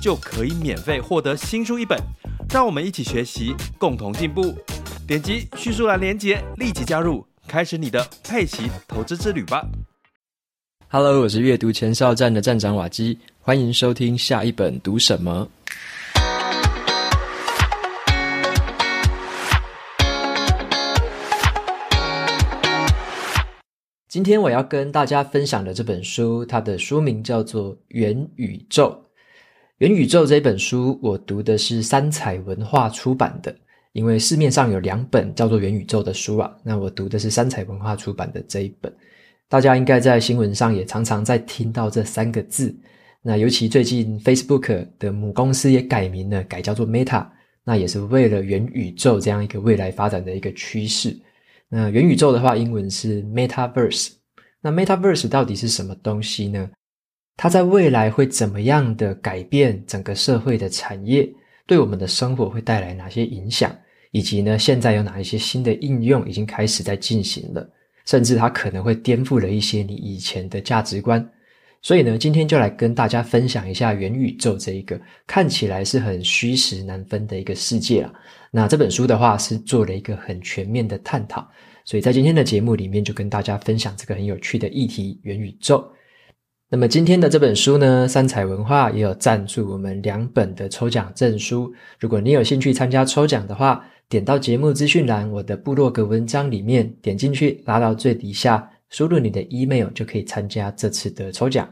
就可以免费获得新书一本。让我们一起学习，共同进步。点击叙述栏连接，立即加入。开始你的佩奇投资之旅吧！Hello，我是阅读前哨站的站长瓦基，欢迎收听下一本读什么。今天我要跟大家分享的这本书，它的书名叫做《元宇宙》。《元宇宙》这本书，我读的是三彩文化出版的。因为市面上有两本叫做《元宇宙》的书啊，那我读的是三彩文化出版的这一本。大家应该在新闻上也常常在听到这三个字。那尤其最近 Facebook 的母公司也改名了，改叫做 Meta，那也是为了元宇宙这样一个未来发展的一个趋势。那元宇宙的话，英文是 Metaverse。那 Metaverse 到底是什么东西呢？它在未来会怎么样的改变整个社会的产业？对我们的生活会带来哪些影响？以及呢，现在有哪一些新的应用已经开始在进行了？甚至它可能会颠覆了一些你以前的价值观。所以呢，今天就来跟大家分享一下元宇宙这一个看起来是很虚实难分的一个世界啊。那这本书的话是做了一个很全面的探讨，所以在今天的节目里面就跟大家分享这个很有趣的议题——元宇宙。那么今天的这本书呢，三彩文化也有赞助我们两本的抽奖证书。如果你有兴趣参加抽奖的话，点到节目资讯栏我的部落格文章里面，点进去拉到最底下，输入你的 email 就可以参加这次的抽奖。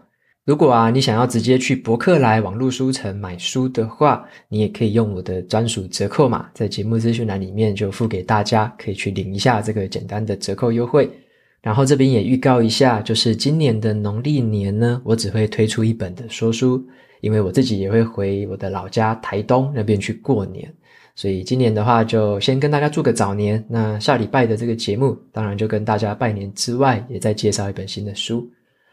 如果啊，你想要直接去博客来网络书城买书的话，你也可以用我的专属折扣码，在节目资讯栏里面就付给大家，可以去领一下这个简单的折扣优惠。然后这边也预告一下，就是今年的农历年呢，我只会推出一本的说书，因为我自己也会回我的老家台东那边去过年，所以今年的话就先跟大家祝个早年。那下礼拜的这个节目，当然就跟大家拜年之外，也再介绍一本新的书。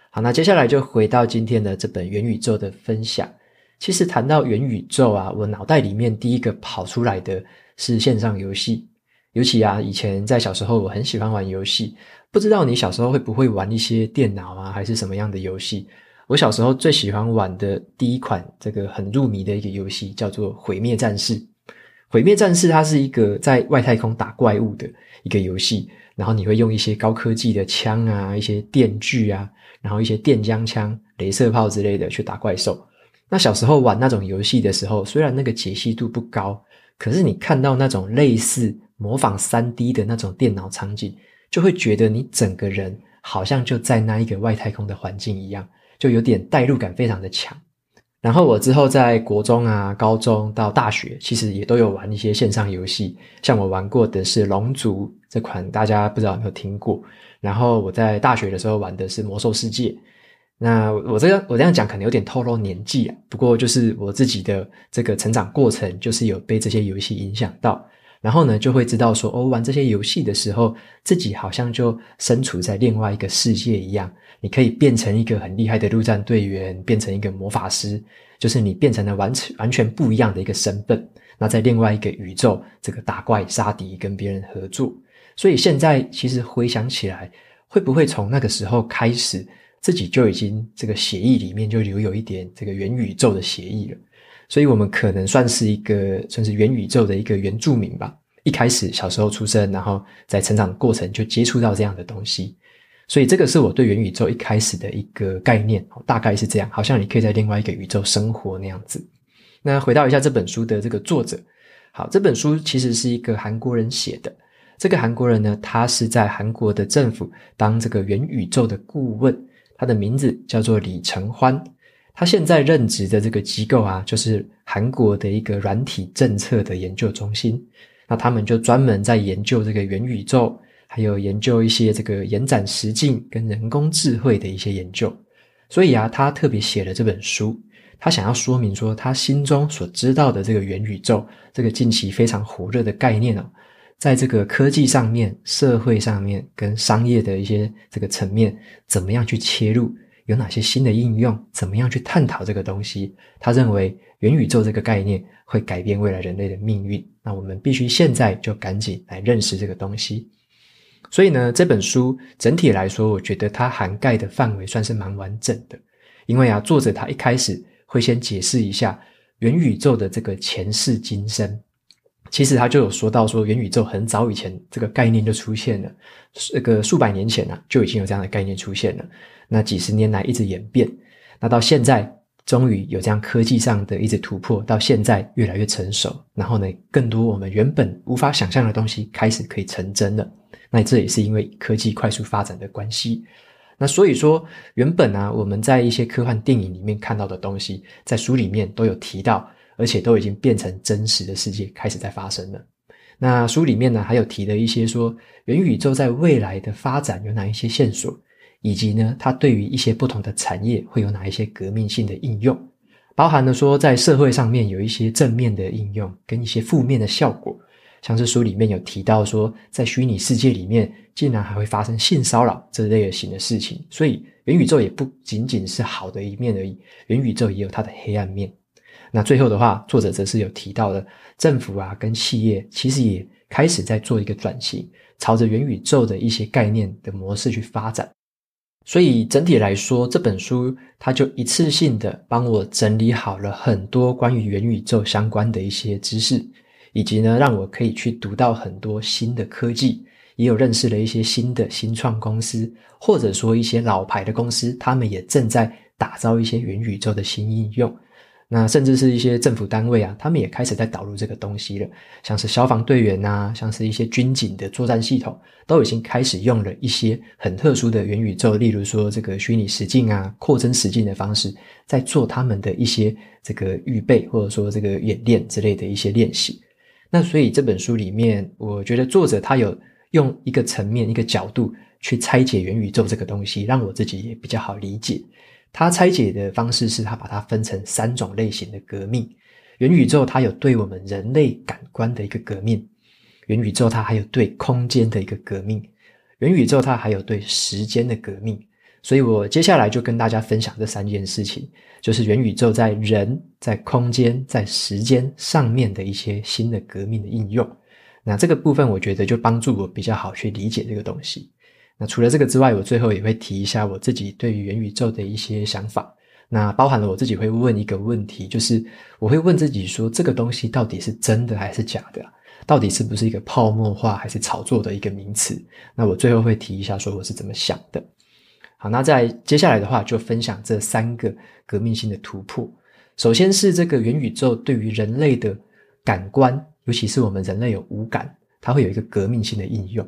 好，那接下来就回到今天的这本元宇宙的分享。其实谈到元宇宙啊，我脑袋里面第一个跑出来的是线上游戏，尤其啊，以前在小时候我很喜欢玩游戏。不知道你小时候会不会玩一些电脑啊，还是什么样的游戏？我小时候最喜欢玩的第一款这个很入迷的一个游戏叫做《毁灭战士》。《毁灭战士》它是一个在外太空打怪物的一个游戏，然后你会用一些高科技的枪啊，一些电锯啊，然后一些电浆枪、镭射炮之类的去打怪兽。那小时候玩那种游戏的时候，虽然那个解析度不高，可是你看到那种类似模仿 3D 的那种电脑场景。就会觉得你整个人好像就在那一个外太空的环境一样，就有点代入感非常的强。然后我之后在国中啊、高中到大学，其实也都有玩一些线上游戏，像我玩过的是《龙族》这款，大家不知道有没有听过。然后我在大学的时候玩的是《魔兽世界》。那我这样我这样讲可能有点透露年纪啊，不过就是我自己的这个成长过程，就是有被这些游戏影响到。然后呢，就会知道说，哦，玩这些游戏的时候，自己好像就身处在另外一个世界一样。你可以变成一个很厉害的陆战队员，变成一个魔法师，就是你变成了完全完全不一样的一个身份。那在另外一个宇宙，这个打怪杀敌，跟别人合作。所以现在其实回想起来，会不会从那个时候开始，自己就已经这个协议里面就留有一点这个元宇宙的协议了？所以我们可能算是一个算是元宇宙的一个原住民吧。一开始小时候出生，然后在成长过程就接触到这样的东西，所以这个是我对元宇宙一开始的一个概念，大概是这样，好像你可以在另外一个宇宙生活那样子。那回到一下这本书的这个作者，好，这本书其实是一个韩国人写的。这个韩国人呢，他是在韩国的政府当这个元宇宙的顾问，他的名字叫做李承欢。他现在任职的这个机构啊，就是韩国的一个软体政策的研究中心。那他们就专门在研究这个元宇宙，还有研究一些这个延展实境跟人工智慧的一些研究。所以啊，他特别写了这本书，他想要说明说，他心中所知道的这个元宇宙，这个近期非常火热的概念哦，在这个科技上面、社会上面跟商业的一些这个层面，怎么样去切入？有哪些新的应用？怎么样去探讨这个东西？他认为元宇宙这个概念会改变未来人类的命运。那我们必须现在就赶紧来认识这个东西。所以呢，这本书整体来说，我觉得它涵盖的范围算是蛮完整的。因为啊，作者他一开始。会先解释一下元宇宙的这个前世今生。其实他就有说到说，元宇宙很早以前这个概念就出现了，这个数百年前呢、啊、就已经有这样的概念出现了。那几十年来一直演变，那到现在终于有这样科技上的一直突破，到现在越来越成熟。然后呢，更多我们原本无法想象的东西开始可以成真了。那这也是因为科技快速发展的关系。那所以说，原本啊，我们在一些科幻电影里面看到的东西，在书里面都有提到，而且都已经变成真实的世界，开始在发生了。那书里面呢，还有提了一些说，元宇宙在未来的发展有哪一些线索，以及呢，它对于一些不同的产业会有哪一些革命性的应用，包含了说，在社会上面有一些正面的应用，跟一些负面的效果。像是书里面有提到说，在虚拟世界里面，竟然还会发生性骚扰这类型的事情，所以元宇宙也不仅仅是好的一面而已，元宇宙也有它的黑暗面。那最后的话，作者则是有提到的，政府啊跟企业其实也开始在做一个转型，朝着元宇宙的一些概念的模式去发展。所以整体来说，这本书它就一次性的帮我整理好了很多关于元宇宙相关的一些知识。以及呢，让我可以去读到很多新的科技，也有认识了一些新的新创公司，或者说一些老牌的公司，他们也正在打造一些元宇宙的新应用。那甚至是一些政府单位啊，他们也开始在导入这个东西了，像是消防队员呐，像是一些军警的作战系统，都已经开始用了一些很特殊的元宇宙，例如说这个虚拟实境啊、扩增实境的方式，在做他们的一些这个预备，或者说这个演练之类的一些练习。那所以这本书里面，我觉得作者他有用一个层面、一个角度去拆解元宇宙这个东西，让我自己也比较好理解。他拆解的方式是他把它分成三种类型的革命。元宇宙它有对我们人类感官的一个革命，元宇宙它还有对空间的一个革命，元宇宙它还有对时间的革命。所以我接下来就跟大家分享这三件事情，就是元宇宙在人、在空间、在时间上面的一些新的革命的应用。那这个部分，我觉得就帮助我比较好去理解这个东西。那除了这个之外，我最后也会提一下我自己对于元宇宙的一些想法。那包含了我自己会问一个问题，就是我会问自己说，这个东西到底是真的还是假的？到底是不是一个泡沫化还是炒作的一个名词？那我最后会提一下，说我是怎么想的。好，那在接下来的话，就分享这三个革命性的突破。首先是这个元宇宙对于人类的感官，尤其是我们人类有五感，它会有一个革命性的应用。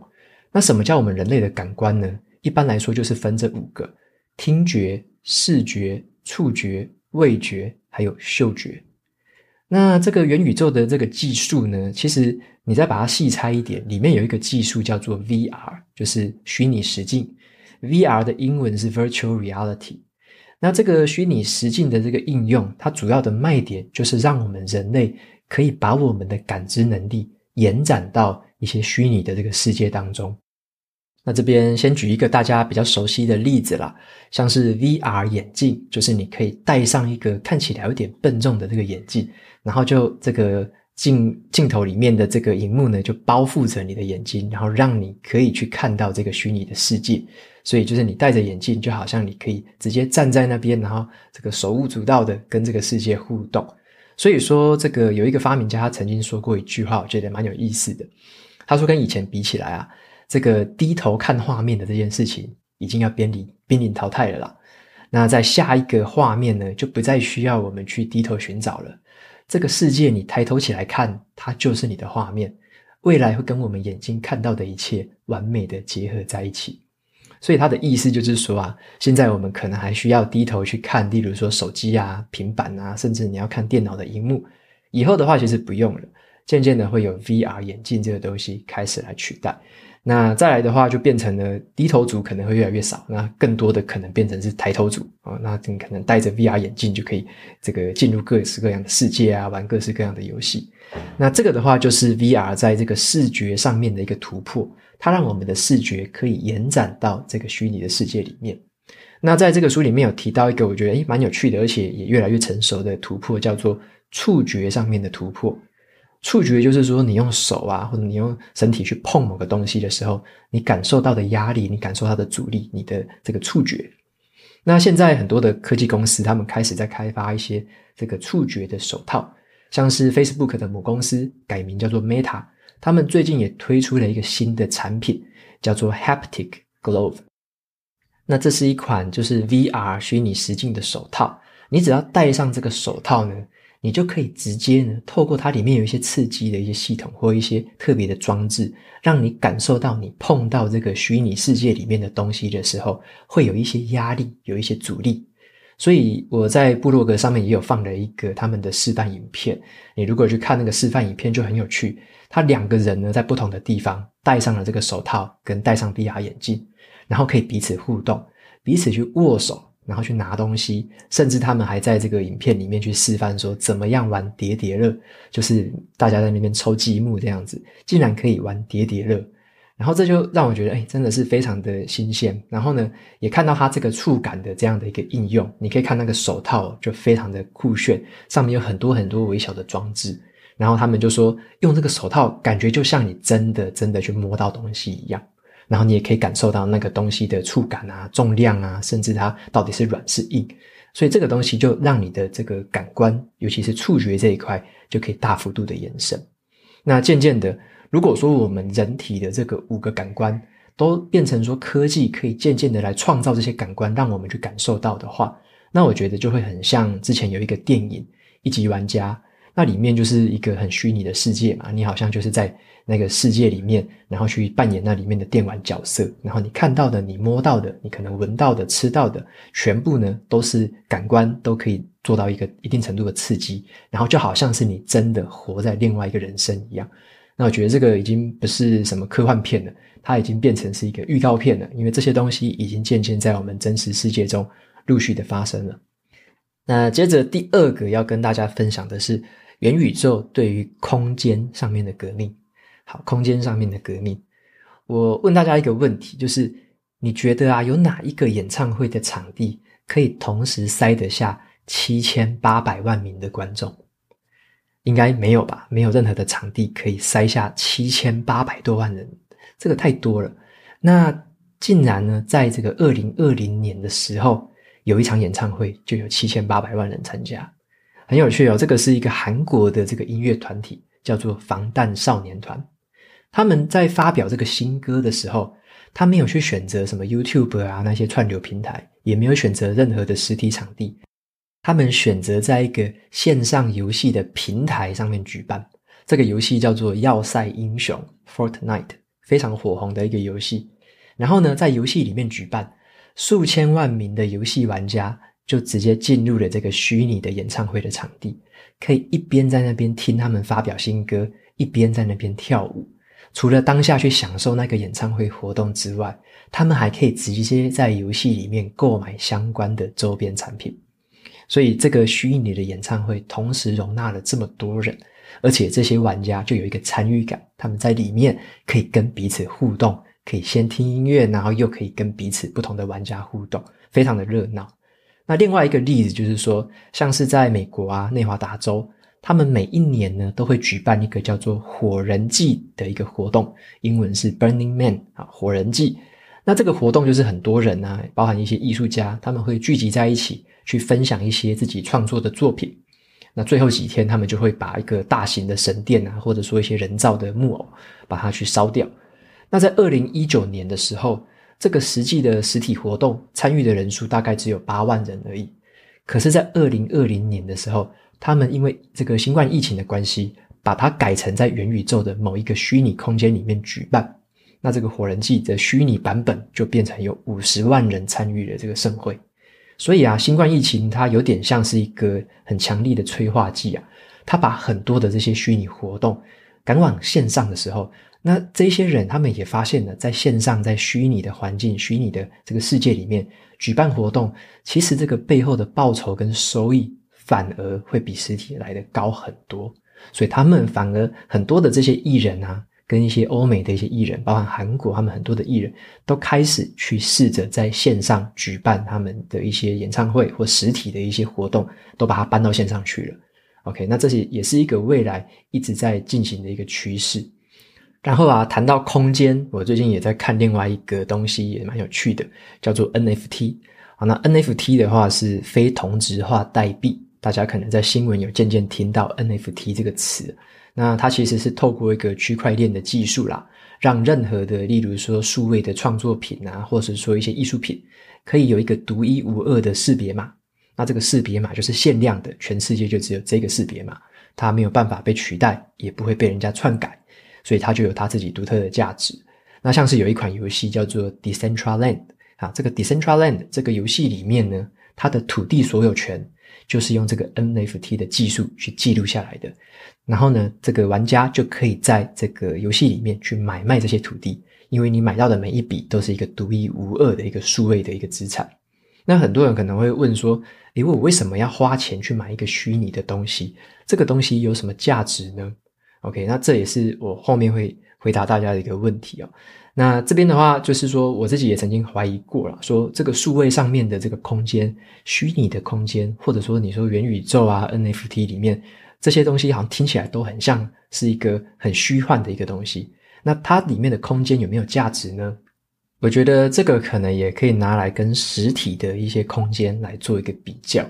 那什么叫我们人类的感官呢？一般来说就是分这五个：听觉、视觉、触觉、味觉，还有嗅觉。那这个元宇宙的这个技术呢，其实你再把它细拆一点，里面有一个技术叫做 VR，就是虚拟实境。VR 的英文是 Virtual Reality，那这个虚拟实境的这个应用，它主要的卖点就是让我们人类可以把我们的感知能力延展到一些虚拟的这个世界当中。那这边先举一个大家比较熟悉的例子啦，像是 VR 眼镜，就是你可以戴上一个看起来有点笨重的这个眼镜，然后就这个。镜镜头里面的这个荧幕呢，就包覆着你的眼睛，然后让你可以去看到这个虚拟的世界。所以就是你戴着眼镜，就好像你可以直接站在那边，然后这个手舞足蹈的跟这个世界互动。所以说，这个有一个发明家，他曾经说过一句话，我觉得蛮有意思的。他说，跟以前比起来啊，这个低头看画面的这件事情，已经要濒临濒临淘汰了啦。那在下一个画面呢，就不再需要我们去低头寻找了。这个世界，你抬头起来看，它就是你的画面。未来会跟我们眼睛看到的一切完美的结合在一起。所以他的意思就是说啊，现在我们可能还需要低头去看，例如说手机啊、平板啊，甚至你要看电脑的荧幕。以后的话，其实不用了。渐渐的会有 VR 眼镜这个东西开始来取代。那再来的话，就变成了低头族可能会越来越少，那更多的可能变成是抬头族啊、那你可能戴着 VR 眼镜就可以这个进入各式各样的世界啊，玩各式各样的游戏。那这个的话，就是 VR 在这个视觉上面的一个突破，它让我们的视觉可以延展到这个虚拟的世界里面。那在这个书里面有提到一个我觉得诶蛮有趣的，而且也越来越成熟的突破，叫做触觉上面的突破。触觉就是说，你用手啊，或者你用身体去碰某个东西的时候，你感受到的压力，你感受到的阻力，你的这个触觉。那现在很多的科技公司，他们开始在开发一些这个触觉的手套，像是 Facebook 的母公司改名叫做 Meta，他们最近也推出了一个新的产品，叫做 Haptic Glove。那这是一款就是 VR 虚拟实境的手套，你只要戴上这个手套呢。你就可以直接呢，透过它里面有一些刺激的一些系统或一些特别的装置，让你感受到你碰到这个虚拟世界里面的东西的时候，会有一些压力，有一些阻力。所以我在部落格上面也有放了一个他们的示范影片。你如果去看那个示范影片，就很有趣。他两个人呢，在不同的地方戴上了这个手套，跟戴上 VR 眼镜，然后可以彼此互动，彼此去握手。然后去拿东西，甚至他们还在这个影片里面去示范说怎么样玩叠叠乐，就是大家在那边抽积木这样子，竟然可以玩叠叠乐。然后这就让我觉得，哎，真的是非常的新鲜。然后呢，也看到它这个触感的这样的一个应用，你可以看那个手套就非常的酷炫，上面有很多很多微小的装置。然后他们就说，用这个手套感觉就像你真的真的去摸到东西一样。然后你也可以感受到那个东西的触感啊、重量啊，甚至它到底是软是硬。所以这个东西就让你的这个感官，尤其是触觉这一块，就可以大幅度的延伸。那渐渐的，如果说我们人体的这个五个感官都变成说科技可以渐渐的来创造这些感官，让我们去感受到的话，那我觉得就会很像之前有一个电影《一级玩家》，那里面就是一个很虚拟的世界嘛，你好像就是在。那个世界里面，然后去扮演那里面的电玩角色，然后你看到的、你摸到的、你可能闻到的、吃到的，全部呢都是感官都可以做到一个一定程度的刺激，然后就好像是你真的活在另外一个人生一样。那我觉得这个已经不是什么科幻片了，它已经变成是一个预告片了，因为这些东西已经渐渐在我们真实世界中陆续的发生了。那接着第二个要跟大家分享的是元宇宙对于空间上面的革命。好，空间上面的革命。我问大家一个问题，就是你觉得啊，有哪一个演唱会的场地可以同时塞得下七千八百万名的观众？应该没有吧？没有任何的场地可以塞下七千八百多万人，这个太多了。那竟然呢，在这个二零二零年的时候，有一场演唱会就有七千八百万人参加，很有趣哦。这个是一个韩国的这个音乐团体，叫做防弹少年团。他们在发表这个新歌的时候，他没有去选择什么 YouTube 啊，那些串流平台，也没有选择任何的实体场地。他们选择在一个线上游戏的平台上面举办。这个游戏叫做《要塞英雄》（Fortnite），非常火红的一个游戏。然后呢，在游戏里面举办，数千万名的游戏玩家就直接进入了这个虚拟的演唱会的场地，可以一边在那边听他们发表新歌，一边在那边跳舞。除了当下去享受那个演唱会活动之外，他们还可以直接在游戏里面购买相关的周边产品。所以，这个虚拟的演唱会同时容纳了这么多人，而且这些玩家就有一个参与感，他们在里面可以跟彼此互动，可以先听音乐，然后又可以跟彼此不同的玩家互动，非常的热闹。那另外一个例子就是说，像是在美国啊，内华达州。他们每一年呢都会举办一个叫做“火人祭”的一个活动，英文是 Burning Man 啊，火人祭。那这个活动就是很多人啊，包含一些艺术家，他们会聚集在一起去分享一些自己创作的作品。那最后几天，他们就会把一个大型的神殿啊，或者说一些人造的木偶，把它去烧掉。那在二零一九年的时候，这个实际的实体活动参与的人数大概只有八万人而已。可是，在二零二零年的时候，他们因为这个新冠疫情的关系，把它改成在元宇宙的某一个虚拟空间里面举办。那这个火人祭的虚拟版本就变成有五十万人参与了这个盛会。所以啊，新冠疫情它有点像是一个很强力的催化剂啊，它把很多的这些虚拟活动赶往线上的时候，那这些人他们也发现了，在线上、在虚拟的环境、虚拟的这个世界里面举办活动，其实这个背后的报酬跟收益反而会比实体来的高很多。所以他们反而很多的这些艺人啊，跟一些欧美的一些艺人，包含韩国他们很多的艺人都开始去试着在线上举办他们的一些演唱会或实体的一些活动，都把它搬到线上去了。OK，那这些也是一个未来一直在进行的一个趋势。然后啊，谈到空间，我最近也在看另外一个东西，也蛮有趣的，叫做 NFT。好，那 NFT 的话是非同质化代币，大家可能在新闻有渐渐听到 NFT 这个词。那它其实是透过一个区块链的技术啦，让任何的，例如说数位的创作品啊，或者说一些艺术品，可以有一个独一无二的识别码。那这个识别码就是限量的，全世界就只有这个识别码，它没有办法被取代，也不会被人家篡改。所以它就有它自己独特的价值。那像是有一款游戏叫做 Decentraland 啊，这个 Decentraland 这个游戏里面呢，它的土地所有权就是用这个 NFT 的技术去记录下来的。然后呢，这个玩家就可以在这个游戏里面去买卖这些土地，因为你买到的每一笔都是一个独一无二的一个数位的一个资产。那很多人可能会问说，诶，我为什么要花钱去买一个虚拟的东西？这个东西有什么价值呢？OK，那这也是我后面会回答大家的一个问题哦。那这边的话，就是说我自己也曾经怀疑过了，说这个数位上面的这个空间、虚拟的空间，或者说你说元宇宙啊、NFT 里面这些东西，好像听起来都很像是一个很虚幻的一个东西。那它里面的空间有没有价值呢？我觉得这个可能也可以拿来跟实体的一些空间来做一个比较。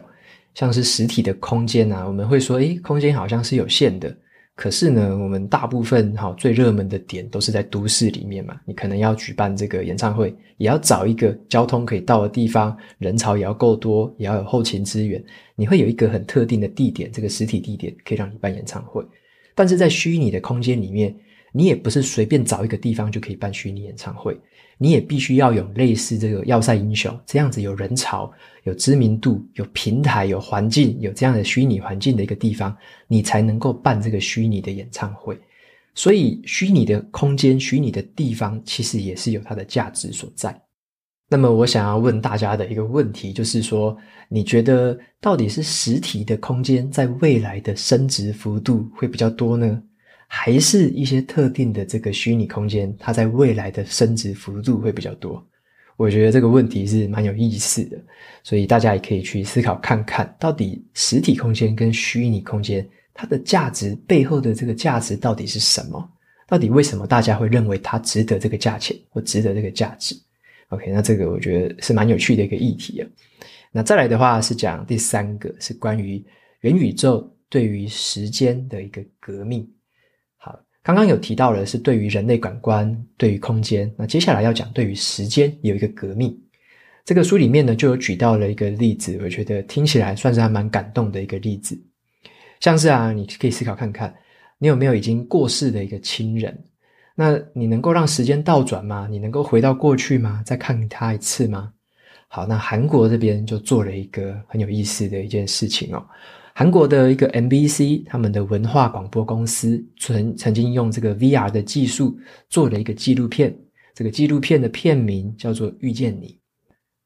像是实体的空间啊，我们会说，诶，空间好像是有限的。可是呢，我们大部分哈最热门的点都是在都市里面嘛。你可能要举办这个演唱会，也要找一个交通可以到的地方，人潮也要够多，也要有后勤资源。你会有一个很特定的地点，这个实体地点可以让你办演唱会。但是在虚拟的空间里面，你也不是随便找一个地方就可以办虚拟演唱会。你也必须要有类似这个要塞英雄这样子有人潮、有知名度、有平台、有环境、有这样的虚拟环境的一个地方，你才能够办这个虚拟的演唱会。所以，虚拟的空间、虚拟的地方，其实也是有它的价值所在。那么，我想要问大家的一个问题，就是说，你觉得到底是实体的空间在未来的升值幅度会比较多呢？还是一些特定的这个虚拟空间，它在未来的升值幅度会比较多。我觉得这个问题是蛮有意思的，所以大家也可以去思考看看，到底实体空间跟虚拟空间它的价值背后的这个价值到底是什么？到底为什么大家会认为它值得这个价钱或值得这个价值？OK，那这个我觉得是蛮有趣的一个议题啊。那再来的话是讲第三个，是关于元宇宙对于时间的一个革命。刚刚有提到了是对于人类感官，对于空间。那接下来要讲对于时间有一个革命。这个书里面呢就有举到了一个例子，我觉得听起来算是还蛮感动的一个例子。像是啊，你可以思考看看，你有没有已经过世的一个亲人？那你能够让时间倒转吗？你能够回到过去吗？再看他一次吗？好，那韩国这边就做了一个很有意思的一件事情哦。韩国的一个 MBC，他们的文化广播公司曾曾经用这个 VR 的技术做了一个纪录片。这个纪录片的片名叫做《遇见你》。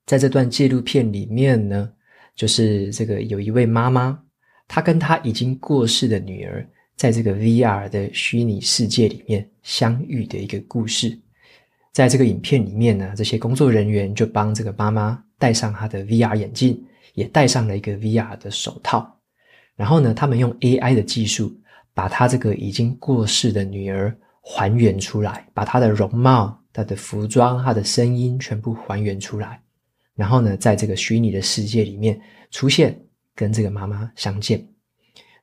在这段纪录片里面呢，就是这个有一位妈妈，她跟她已经过世的女儿，在这个 VR 的虚拟世界里面相遇的一个故事。在这个影片里面呢，这些工作人员就帮这个妈妈戴上她的 VR 眼镜，也戴上了一个 VR 的手套。然后呢，他们用 AI 的技术，把他这个已经过世的女儿还原出来，把她的容貌、她的服装、她的声音全部还原出来。然后呢，在这个虚拟的世界里面出现，跟这个妈妈相见。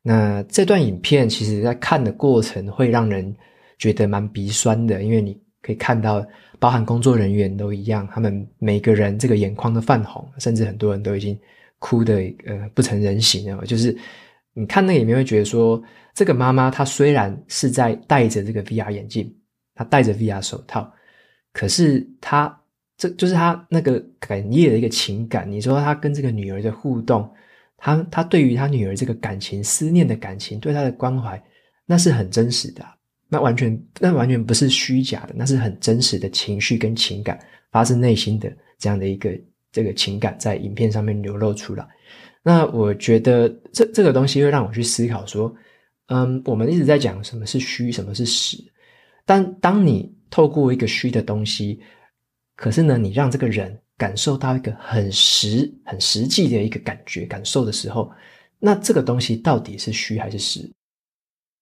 那这段影片其实在看的过程会让人觉得蛮鼻酸的，因为你可以看到，包含工作人员都一样，他们每个人这个眼眶都泛红，甚至很多人都已经哭得呃不成人形了，就是。你看那里面会觉得说，这个妈妈她虽然是在戴着这个 VR 眼镜，她戴着 VR 手套，可是她这就是她那个哽咽的一个情感。你说她跟这个女儿的互动，她她对于她女儿这个感情、思念的感情，对她的关怀，那是很真实的。那完全那完全不是虚假的，那是很真实的情绪跟情感，发自内心的这样的一个这个情感在影片上面流露出来。那我觉得这这个东西会让我去思考说，嗯，我们一直在讲什么是虚，什么是实，但当你透过一个虚的东西，可是呢，你让这个人感受到一个很实、很实际的一个感觉、感受的时候，那这个东西到底是虚还是实？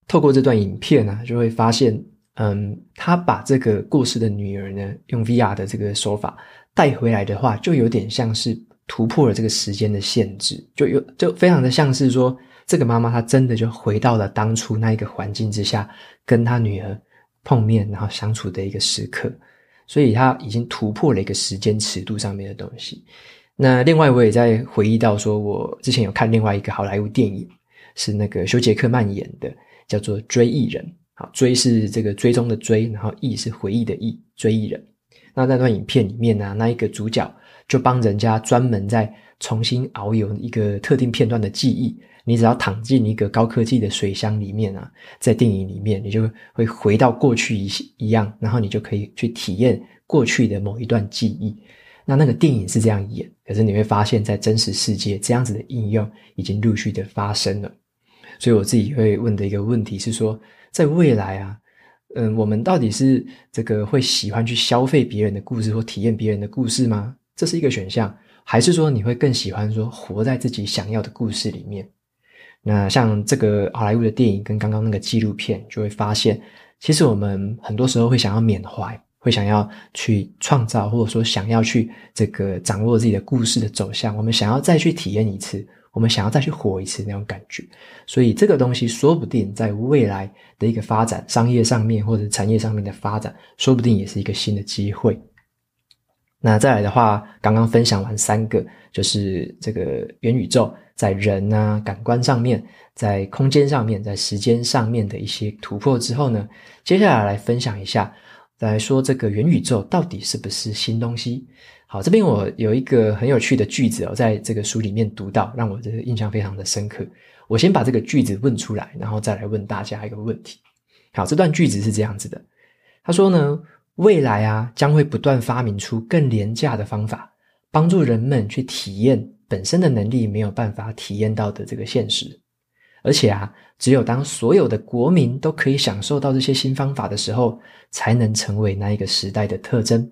透过这段影片呢，就会发现，嗯，他把这个过世的女儿呢，用 VR 的这个手法带回来的话，就有点像是突破了这个时间的限制，就有就非常的像是说，这个妈妈她真的就回到了当初那一个环境之下，跟她女儿碰面然后相处的一个时刻，所以她已经突破了一个时间尺度上面的东西。那另外我也在回忆到说，我之前有看另外一个好莱坞电影，是那个休杰克曼演的。叫做追忆人，好，追是这个追踪的追，然后忆是回忆的忆，追忆人。那那段影片里面呢、那一个主角就帮人家专门在重新遨游一个特定片段的记忆。你只要躺进一个高科技的水箱里面啊，在电影里面，你就会回到过去一一样，然后你就可以去体验过去的某一段记忆。那那个电影是这样演，可是你会发现在真实世界，这样子的应用已经陆续的发生了。所以我自己会问的一个问题是说，在未来啊，嗯，我们到底是这个会喜欢去消费别人的故事或体验别人的故事吗？这是一个选项，还是说你会更喜欢说活在自己想要的故事里面？那像这个好莱坞的电影跟刚刚那个纪录片，就会发现，其实我们很多时候会想要缅怀，会想要去创造，或者说想要去这个掌握自己的故事的走向，我们想要再去体验一次。我们想要再去活一次那种感觉，所以这个东西说不定在未来的一个发展，商业上面或者产业上面的发展，说不定也是一个新的机会。那再来的话，刚刚分享完三个，就是这个元宇宙在人啊、感官上面，在空间上面，在时间上面的一些突破之后呢，接下来来分享一下，来说这个元宇宙到底是不是新东西。好，这边我有一个很有趣的句子哦，在这个书里面读到，让我这个印象非常的深刻。我先把这个句子问出来，然后再来问大家一个问题。好，这段句子是这样子的，他说呢，未来啊将会不断发明出更廉价的方法，帮助人们去体验本身的能力没有办法体验到的这个现实。而且啊，只有当所有的国民都可以享受到这些新方法的时候，才能成为那一个时代的特征。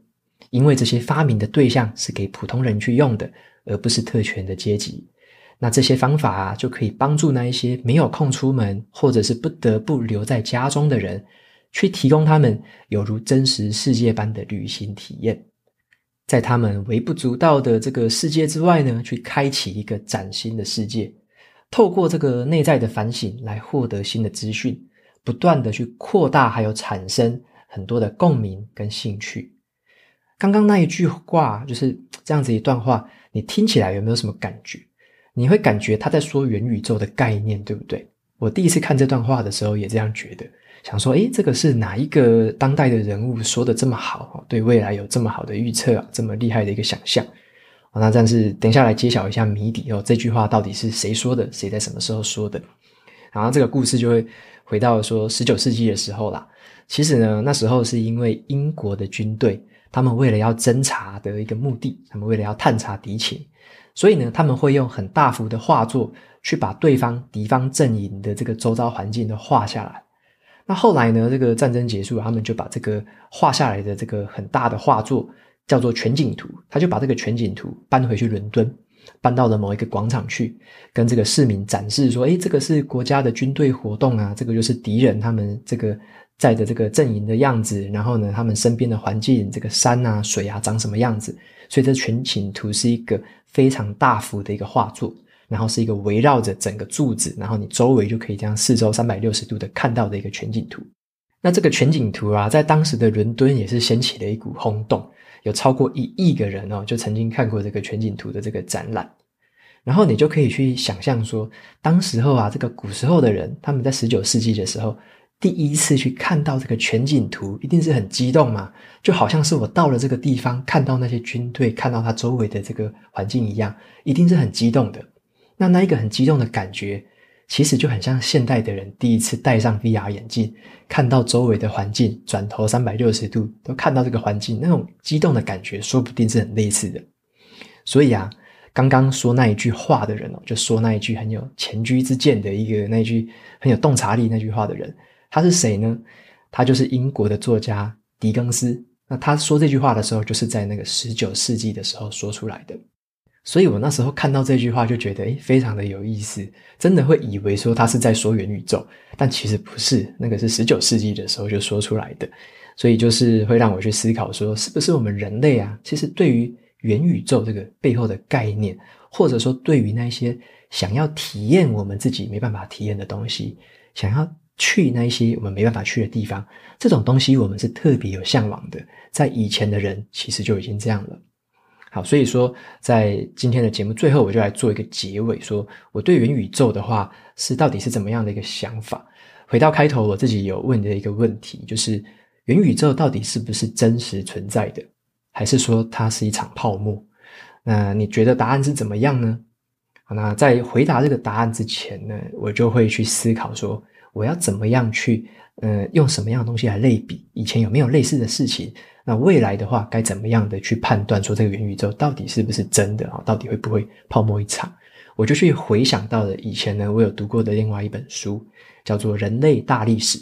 因为这些发明的对象是给普通人去用的，而不是特权的阶级。那这些方法啊，就可以帮助那一些没有空出门，或者是不得不留在家中的人，去提供他们有如真实世界般的旅行体验，在他们微不足道的这个世界之外呢，去开启一个崭新的世界。透过这个内在的反省来获得新的资讯，不断的去扩大，还有产生很多的共鸣跟兴趣。刚刚那一句话就是这样子一段话，你听起来有没有什么感觉？你会感觉他在说元宇宙的概念，对不对？我第一次看这段话的时候也这样觉得，想说，诶，这个是哪一个当代的人物说的这么好？对未来有这么好的预测啊，这么厉害的一个想象。那但是等一下来揭晓一下谜底哦，这句话到底是谁说的？谁在什么时候说的？然后这个故事就会回到说十九世纪的时候啦。其实呢，那时候是因为英国的军队。他们为了要侦查的一个目的，他们为了要探查敌情，所以呢，他们会用很大幅的画作去把对方敌方阵营的这个周遭环境都画下来。那后来呢，这个战争结束，他们就把这个画下来的这个很大的画作叫做全景图，他就把这个全景图搬回去伦敦，搬到了某一个广场去，跟这个市民展示说：“诶，这个是国家的军队活动啊，这个就是敌人他们这个。”在的这个阵营的样子，然后呢，他们身边的环境，这个山啊、水啊，长什么样子？所以这全景图是一个非常大幅的一个画作，然后是一个围绕着整个柱子，然后你周围就可以这样四周三百六十度的看到的一个全景图。那这个全景图啊，在当时的伦敦也是掀起了一股轰动，有超过一亿个人哦，就曾经看过这个全景图的这个展览。然后你就可以去想象说，当时候啊，这个古时候的人，他们在十九世纪的时候。第一次去看到这个全景图，一定是很激动嘛，就好像是我到了这个地方，看到那些军队，看到他周围的这个环境一样，一定是很激动的。那那一个很激动的感觉，其实就很像现代的人第一次戴上 VR 眼镜，看到周围的环境，转头三百六十度都看到这个环境，那种激动的感觉，说不定是很类似的。所以啊，刚刚说那一句话的人哦，就说那一句很有前车之鉴的一个那一句很有洞察力那句话的人，他是谁呢？他就是英国的作家狄更斯。那他说这句话的时候，就是在那个十九世纪的时候说出来的。所以我那时候看到这句话，就觉得诶，非常的有意思，真的会以为说他是在说元宇宙，但其实不是，那个是十九世纪的时候就说出来的。所以就是会让我去思考说，是不是我们人类啊，其实对于元宇宙这个背后的概念，或者说对于那些想要体验我们自己没办法体验的东西，想要。去那些我们没办法去的地方，这种东西我们是特别有向往的。在以前的人其实就已经这样了。好，所以说在今天的节目最后，我就来做一个结尾，说我对元宇宙的话是到底是怎么样的一个想法。回到开头我自己有问的一个问题，就是元宇宙到底是不是真实存在的，还是说它是一场泡沫？那你觉得答案是怎么样呢？好，那在回答这个答案之前呢，我就会去思考说。我要怎么样去，呃，用什么样的东西来类比？以前有没有类似的事情？那未来的话，该怎么样的去判断说这个元宇宙到底是不是真的啊？到底会不会泡沫一场？我就去回想到了以前呢，我有读过的另外一本书，叫做《人类大历史》。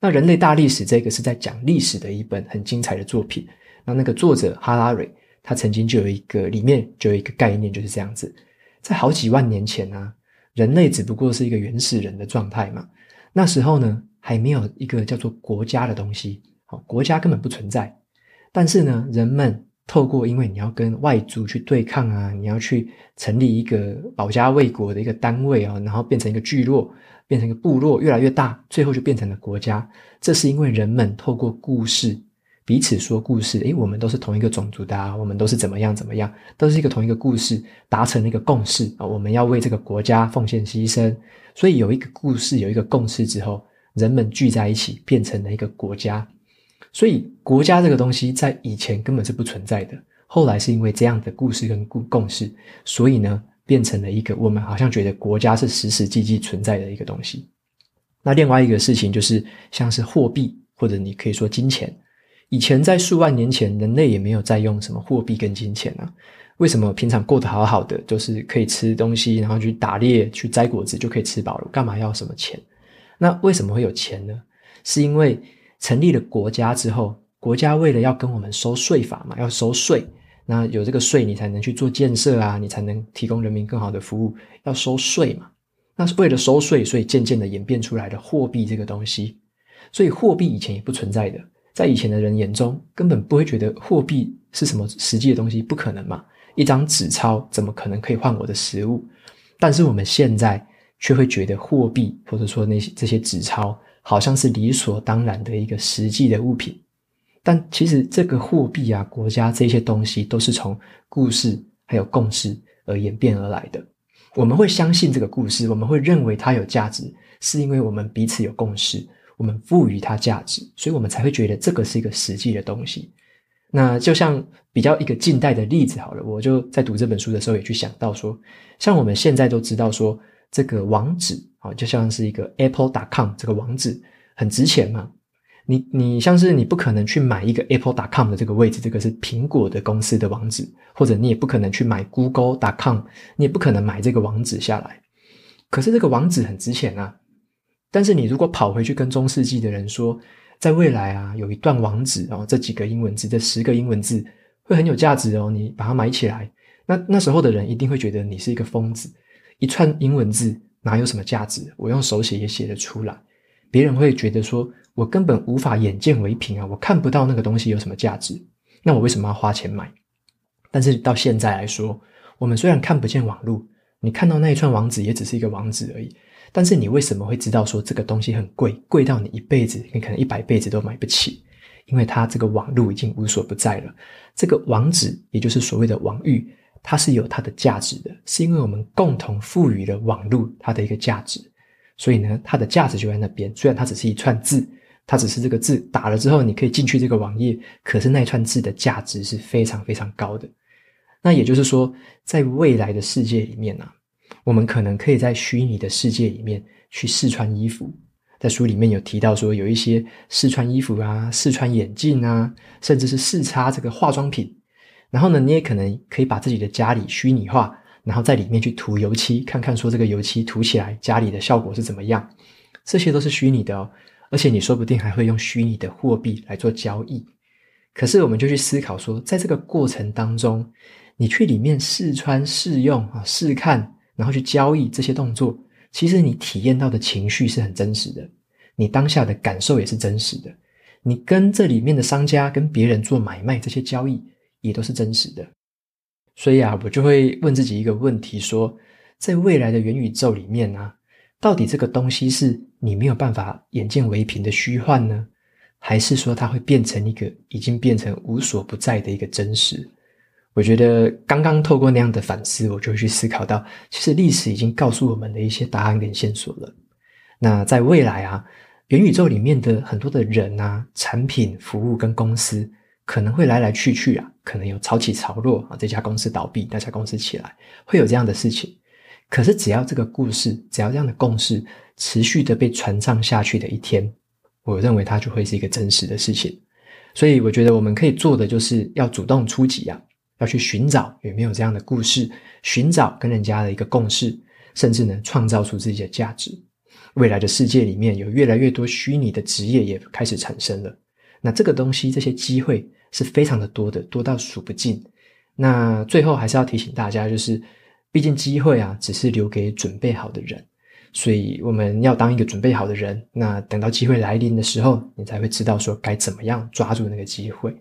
那《人类大历史》这个是在讲历史的一本很精彩的作品。那那个作者哈拉瑞，他曾经就有一个里面就有一个概念，就是这样子，在好几万年前啊，人类只不过是一个原始人的状态嘛。那时候呢，还没有一个叫做国家的东西，好，国家根本不存在。但是呢，人们透过，因为你要跟外族去对抗啊，你要去成立一个保家卫国的一个单位啊，然后变成一个聚落，变成一个部落，越来越大，最后就变成了国家。这是因为人们透过故事。彼此说故事，诶，我们都是同一个种族的啊，我们都是怎么样怎么样，都是一个同一个故事，达成了一个共识啊，我们要为这个国家奉献牺牲。所以有一个故事，有一个共识之后，人们聚在一起，变成了一个国家。所以国家这个东西在以前根本是不存在的，后来是因为这样的故事跟共共识，所以呢，变成了一个我们好像觉得国家是实实际际存在的一个东西。那另外一个事情就是像是货币，或者你可以说金钱。以前在数万年前，人类也没有在用什么货币跟金钱啊。为什么平常过得好好的，就是可以吃东西，然后去打猎、去摘果子就可以吃饱了？干嘛要什么钱？那为什么会有钱呢？是因为成立了国家之后，国家为了要跟我们收税法嘛，要收税。那有这个税，你才能去做建设啊，你才能提供人民更好的服务。要收税嘛，那是为了收税，所以渐渐的演变出来的货币这个东西。所以货币以前也不存在的。在以前的人眼中，根本不会觉得货币是什么实际的东西，不可能嘛？一张纸钞怎么可能可以换我的食物？但是我们现在却会觉得货币或者说那些这些纸钞好像是理所当然的一个实际的物品。但其实这个货币啊、国家这些东西都是从故事还有共识而演变而来的。我们会相信这个故事，我们会认为它有价值，是因为我们彼此有共识。我们赋予它价值，所以我们才会觉得这个是一个实际的东西。那就像比较一个近代的例子好了，我就在读这本书的时候也去想到说，像我们现在都知道说，这个网址啊，就像是一个 apple.com 这个网址很值钱嘛。你你像是你不可能去买一个 apple.com 的这个位置，这个是苹果的公司的网址，或者你也不可能去买 google.com，你也不可能买这个网址下来。可是这个网址很值钱啊。但是你如果跑回去跟中世纪的人说，在未来啊，有一段网址哦，这几个英文字，这十个英文字会很有价值哦，你把它买起来，那那时候的人一定会觉得你是一个疯子，一串英文字哪有什么价值？我用手写也写得出来，别人会觉得说我根本无法眼见为凭啊，我看不到那个东西有什么价值，那我为什么要花钱买？但是到现在来说，我们虽然看不见网路，你看到那一串网址也只是一个网址而已。但是你为什么会知道说这个东西很贵，贵到你一辈子，你可能一百辈子都买不起？因为它这个网路已经无所不在了。这个网址，也就是所谓的网域，它是有它的价值的，是因为我们共同赋予了网络它的一个价值。所以呢，它的价值就在那边。虽然它只是一串字，它只是这个字打了之后你可以进去这个网页，可是那串字的价值是非常非常高的。那也就是说，在未来的世界里面呢、啊。我们可能可以在虚拟的世界里面去试穿衣服。在书里面有提到说，有一些试穿衣服啊、试穿眼镜啊，甚至是试擦这个化妆品。然后呢，你也可能可以把自己的家里虚拟化，然后在里面去涂油漆，看看说这个油漆涂起来家里的效果是怎么样。这些都是虚拟的哦，而且你说不定还会用虚拟的货币来做交易。可是我们就去思考说，在这个过程当中，你去里面试穿、试用啊、试看，然后去交易这些动作。其实你体验到的情绪是很真实的，你当下的感受也是真实的，你跟这里面的商家跟别人做买卖这些交易也都是真实的。所以啊，我就会问自己一个问题：说，在未来的元宇宙里面啊，到底这个东西是你没有办法眼见为凭的虚幻呢，还是说它会变成一个已经变成无所不在的一个真实？我觉得刚刚透过那样的反思，我就会去思考到，其实历史已经告诉我们的一些答案跟线索了。那在未来啊，元宇宙里面的很多的人啊、产品、服务跟公司，可能会来来去去啊，可能有潮起潮落啊，这家公司倒闭，那家公司起来，会有这样的事情。可是只要这个故事，只要这样的共识持续的被传唱下去的一天，我认为它就会是一个真实的事情。所以我觉得我们可以做的，就是要主动出击啊。要去寻找有没有这样的故事，寻找跟人家的一个共识，甚至呢，创造出自己的价值。未来的世界里面有越来越多虚拟的职业也开始产生了。那这个东西，这些机会是非常的多的，多到数不尽。那最后还是要提醒大家，就是毕竟机会啊，只是留给准备好的人，所以我们要当一个准备好的人。那等到机会来临的时候，你才会知道说该怎么样抓住那个机会。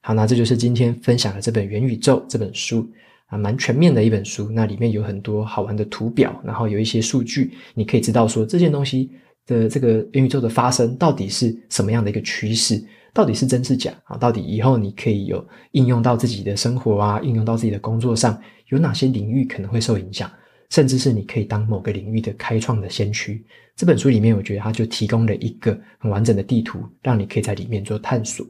好，那这就是今天分享的这本《元宇宙》这本书啊，蛮全面的一本书。那里面有很多好玩的图表，然后有一些数据，你可以知道说这件东西的这个元宇宙的发生到底是什么样的一个趋势，到底是真是假啊？到底以后你可以有应用到自己的生活啊，应用到自己的工作上，有哪些领域可能会受影响？甚至是你可以当某个领域的开创的先驱。这本书里面，我觉得它就提供了一个很完整的地图，让你可以在里面做探索。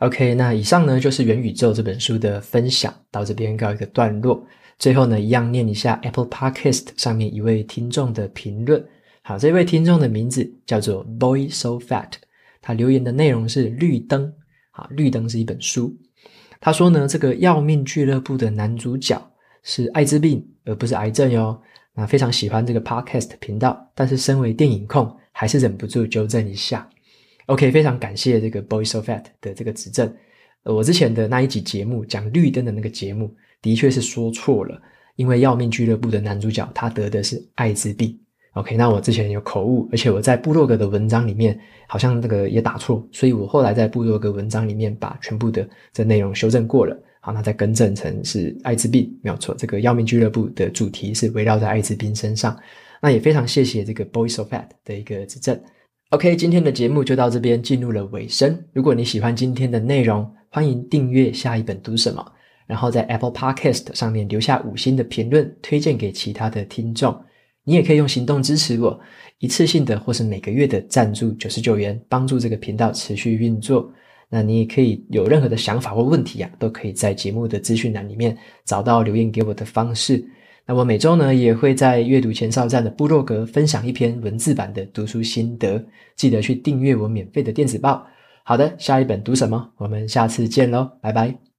OK，那以上呢就是《元宇宙》这本书的分享，到这边告一个段落。最后呢，一样念一下 Apple Podcast 上面一位听众的评论。好，这位听众的名字叫做 Boy So Fat，他留言的内容是绿灯。啊，绿灯是一本书。他说呢，这个《要命俱乐部》的男主角是艾滋病，而不是癌症哟。那非常喜欢这个 Podcast 频道，但是身为电影控，还是忍不住纠正一下。OK，非常感谢这个 Boy So Fat 的这个指正。我之前的那一集节目讲绿灯的那个节目，的确是说错了，因为要命俱乐部的男主角他得的是艾滋病。OK，那我之前有口误，而且我在部落格的文章里面好像那个也打错，所以我后来在部落格文章里面把全部的这内容修正过了。好，那再更正成是艾滋病，没有错。这个要命俱乐部的主题是围绕在艾滋病身上。那也非常谢谢这个 Boy So Fat 的一个指正。OK，今天的节目就到这边进入了尾声。如果你喜欢今天的内容，欢迎订阅下一本读什么，然后在 Apple Podcast 上面留下五星的评论，推荐给其他的听众。你也可以用行动支持我，一次性的或是每个月的赞助九十九元，帮助这个频道持续运作。那你也可以有任何的想法或问题啊，都可以在节目的资讯栏里面找到留言给我的方式。那我每周呢也会在阅读前哨站的部落格分享一篇文字版的读书心得，记得去订阅我免费的电子报。好的，下一本读什么？我们下次见喽，拜拜。